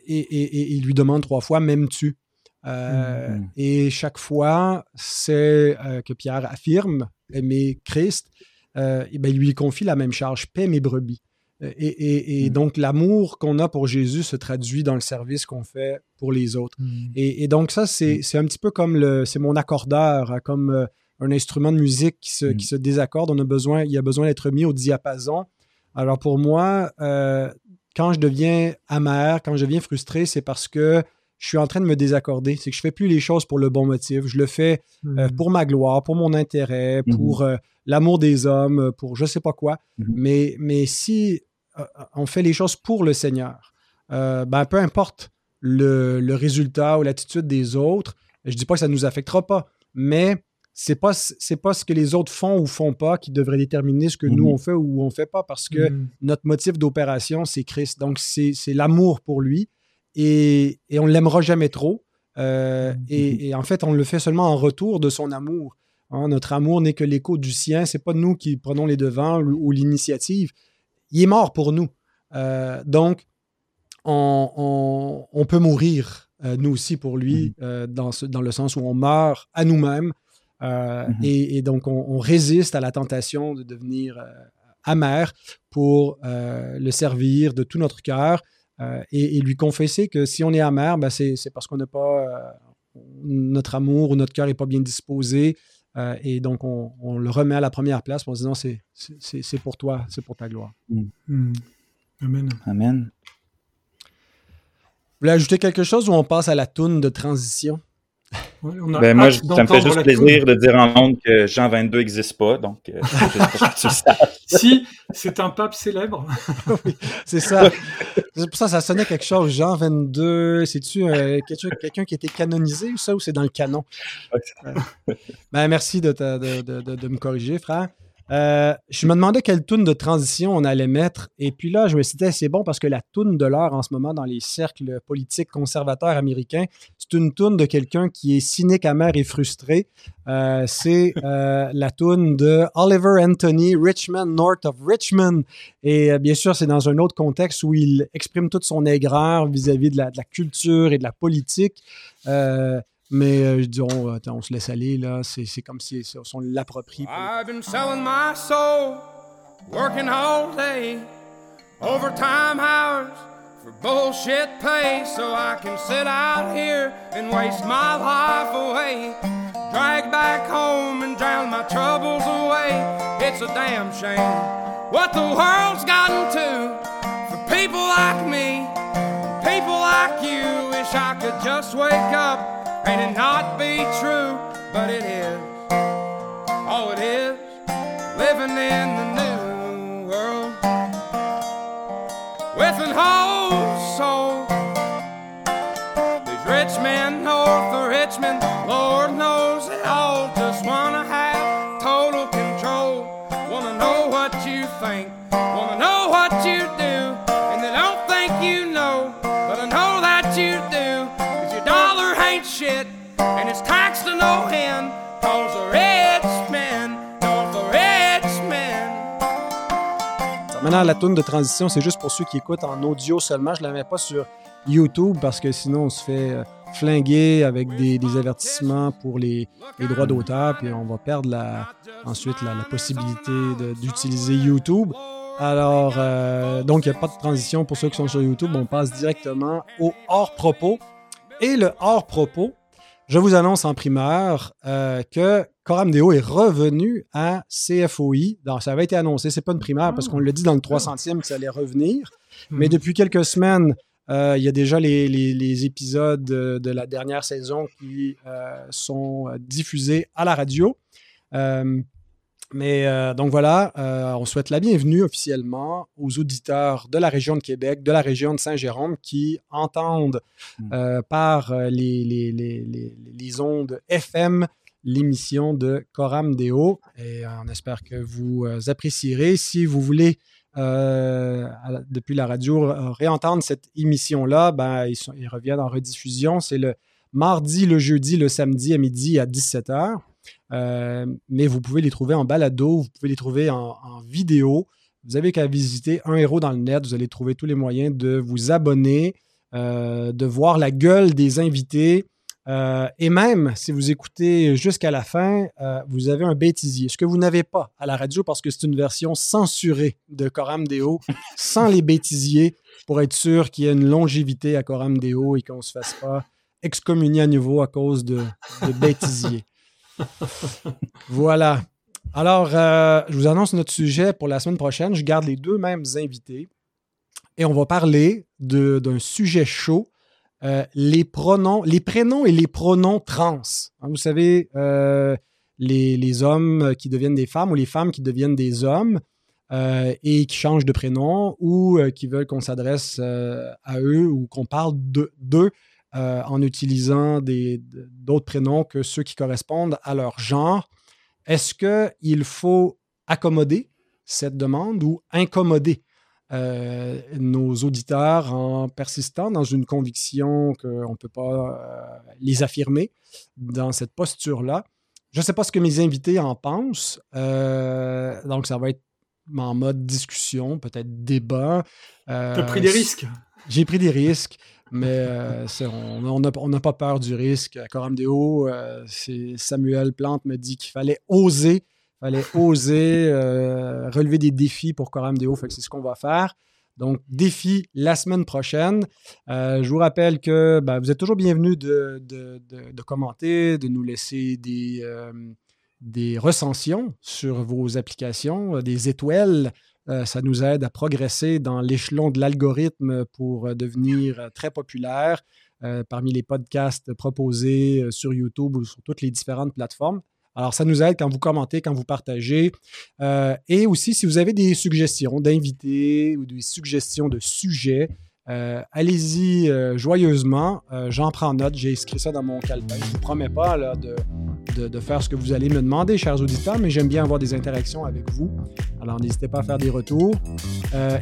[SPEAKER 1] et, il lui demande trois fois, m'aimes-tu? Mm. Et chaque fois, c'est que Pierre affirme aimer Christ, et ben, il lui confie la même charge, paix mes brebis. Et, mm. donc, l'amour qu'on a pour Jésus se traduit dans le service qu'on fait pour les autres. Et, donc, ça, c'est un petit peu comme le, c'est mon accordeur, hein, comme un instrument de musique qui se, qui mm. se désaccorde, on a besoin, il a besoin d'être mis au diapason. Alors pour moi, euh, quand je deviens amer, quand je deviens frustré, c'est parce que je suis en train de me désaccorder. C'est que je fais plus les choses pour le bon motif. Je le fais euh, mm. pour ma gloire, pour mon intérêt, mm-hmm. pour euh, l'amour des hommes, pour je sais pas quoi. Mm-hmm. Mais, mais si on fait les choses pour le Seigneur, ben, peu importe le, le résultat ou l'attitude des autres, je dis pas que ça ne nous affectera pas, mais c'est pas c'est pas ce que les autres font ou font pas qui devrait déterminer ce que nous on fait ou on fait pas parce que notre motif d'opération c'est Christ donc c'est l'amour pour lui et, et on l'aimera jamais trop euh, mhm. et, en fait on le fait seulement en retour de son amour hein. notre amour n'est que l'écho du sien c'est pas nous qui prenons les devants ou, l'initiative il est mort pour nous euh, donc on, on, peut mourir euh, nous aussi pour lui dans, ce, dans le sens où on meurt à nous-mêmes mhm. et, donc, on, résiste à la tentation de devenir amer pour le servir de tout notre cœur et, lui confesser que si on est amer, ben c'est parce qu'on n'a pas notre amour ou notre cœur n'est pas bien disposé. et donc, on, le remet à la première place en disant c'est pour toi, c'est pour ta gloire. Mm.
[SPEAKER 2] Mm. Amen.
[SPEAKER 3] Amen.
[SPEAKER 1] Vous voulez ajouter quelque chose ou on passe à la toune de transition?
[SPEAKER 3] Ben moi, ça me fait juste plaisir de dire en honte que Jean 22 n'existe pas, donc euh, *laughs*
[SPEAKER 2] Si, c'est un pape célèbre. *laughs*
[SPEAKER 1] oui, c'est ça. C'est pour ça ça sonnait quelque chose. Jean 22, c'est-tu euh, quelqu'un qui a été canonisé ou ça, ou c'est dans le canon? ben, merci de, de, de, de, me corriger, frère. Euh, je me demandais quelle toune de transition on allait mettre. Et puis là, je me suis dit, c'est bon parce que la toune de l'heure en ce moment dans les cercles politiques conservateurs américains, c'est une toune de quelqu'un qui est cynique, amer et frustré. Euh, c'est euh, la toune de Oliver Anthony, Richmond, North of Richmond. Et bien sûr, c'est dans un autre contexte où il exprime toute son aigreur vis-à-vis de, la, culture et de la politique. Mais euh, je dis, on, euh, on, se laisse aller, là. C'est comme si on l'approprie. I've been selling my soul, working all day, overtime hours for bullshit pay, so I can sit out here and waste my life away. Drag back home and drown my troubles away. It's a damn shame what the world's gotten to for people like me, people like you. Wish I could just wake up. and it not be true, but it is. Oh, it is living in the new world with an whole Lord knows they all just wanna have total control. Wanna know what you think, wanna know what you do, and they don't think you know, but I know that you do. Cause your dollar ain't shit. And it's taxed no the rich cause the rich. Maintenant, la tourne de transition, c'est juste pour ceux qui écoutent en audio seulement. Je la mets pas sur YouTube parce que sinon on se fait euh, flinguer avec des, des avertissements pour les, les droits d'auteur, puis on va perdre la, ensuite la, la possibilité d'utiliser YouTube. Alors, euh, donc, il n'y a pas de transition pour ceux qui sont sur YouTube. On passe directement au hors-propos. Et le hors-propos, je vous annonce en primeur euh, que Coram Deo est revenu à CFOI. Donc, ça avait été annoncé, c'est pas une primaire parce qu'on l'a dit dans le 300e que ça allait revenir. Hmm. Mais depuis quelques semaines, euh, il y a déjà les, épisodes de, la dernière saison qui euh, sont diffusés à la radio. Mais euh, donc voilà, euh, on souhaite la bienvenue officiellement aux auditeurs de la région de Québec, de la région de Saint-Jérôme qui entendent mm. euh, par les, les, ondes FM l'émission de Coram Deo. Et on espère que vous apprécierez. Si vous voulez, depuis la radio, réentendre cette émission-là, ben, ils, reviennent en rediffusion. C'est le mardi, le jeudi, le samedi à midi à 17h. Euh, mais vous pouvez les trouver en balado, vous pouvez les trouver en, vidéo. Vous avez qu'à visiter un héros dans le net. Vous allez trouver tous les moyens de vous abonner, euh, de voir la gueule des invités. Euh, et même, si vous écoutez jusqu'à la fin, vous avez un bêtisier. Ce que vous n'avez pas à la radio parce que c'est une version censurée de Coram Deo, *laughs* sans les bêtisiers, pour être sûr qu'il y ait une longévité à Coram Deo et qu'on ne se fasse pas excommunier à nouveau à cause de, de bêtisiers *laughs* voilà. Alors, euh, je vous annonce notre sujet pour la semaine prochaine. Je garde les deux mêmes invités et on va parler d'un sujet chaud, euh, les prénoms et les pronoms trans. Hein, vous savez, euh, les, hommes qui deviennent des femmes ou les femmes qui deviennent des hommes et qui changent de prénom ou qui veulent qu'on s'adresse à eux ou qu'on parle d'eux euh, en utilisant d'autres prénoms que ceux qui correspondent à leur genre. Est-ce qu'il faut accommoder cette demande ou incommoder? Euh, nos auditeurs en persistant dans une conviction qu'on ne peut pas euh, les affirmer dans cette posture-là? Je ne sais pas ce que mes invités en pensent. donc, ça va être en mode discussion, peut-être débat.
[SPEAKER 2] tu as pris des risques.
[SPEAKER 1] J'ai pris des risques. Mais euh, *laughs* on n'a pas peur du risque. À Coram Deo, euh, Samuel Plante me dit qu'il fallait oser, fallait oser euh, relever des défis pour Coram Deo. c'est ce qu'on va faire. Donc, défi la semaine prochaine. je vous rappelle que ben, vous êtes toujours bienvenus de, commenter, de nous laisser des, des recensions sur vos applications, des étoiles euh, ça nous aide à progresser dans l'échelon de l'algorithme pour euh, devenir euh, très populaire. parmi les podcasts proposés sur YouTube ou sur toutes les différentes plateformes. Alors, ça nous aide quand vous commentez, quand vous partagez. et aussi, si vous avez des suggestions d'invités ou des suggestions de sujets, euh, allez-y euh, joyeusement. Euh, j'en prends note. J'ai écrit ça dans mon calepin. Je ne vous promets pas là, de, de, faire ce que vous allez me demander, chers auditeurs, mais j'aime bien avoir des interactions avec vous. Alors, n'hésitez pas à faire des retours.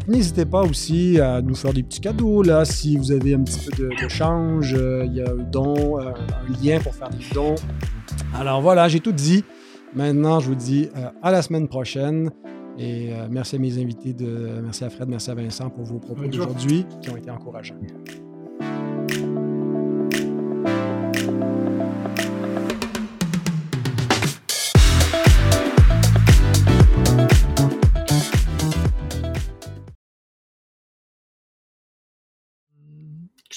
[SPEAKER 1] n'hésitez pas aussi à nous faire des petits cadeaux. Là, si vous avez un petit peu de, change, il y a un don, un lien pour faire des dons. Alors voilà, j'ai tout dit. Maintenant, je vous dis à la semaine prochaine. Et euh, merci à mes invités, de, merci à Fred, merci à Vincent pour vos propos d'aujourd'hui qui ont été encourageants.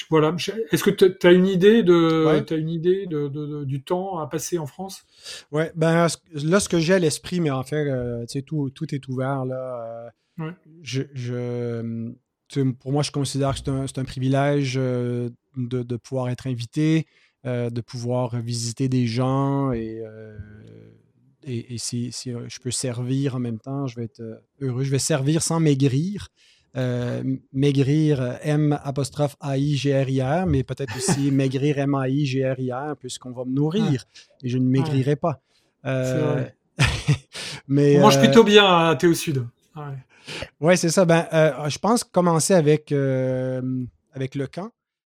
[SPEAKER 2] Voilà. Est-ce que tu as une idée, de, as une idée de, du temps à passer en France?
[SPEAKER 1] Oui, ben, là, ce que j'ai à l'esprit, mais en fait, euh, tout, tout est ouvert. Là, euh, je, pour moi, je considère que c'est un, privilège euh, de, pouvoir être invité, de pouvoir visiter des gens et, et, si, si, je peux servir en même temps, je vais être heureux. Je vais servir sans maigrir. Euh, maigrir euh, M apostrophe A-I-G-R-I-R, mais peut-être aussi *laughs* maigrir M-A-I-G-R-I-R, puisqu'on va me nourrir et je ne maigrirai pas.
[SPEAKER 2] Euh, *laughs* mais, On mange plutôt bien à Théo Sud.
[SPEAKER 1] Ouais, c'est ça. Ben, je pense commencer avec, avec le camp.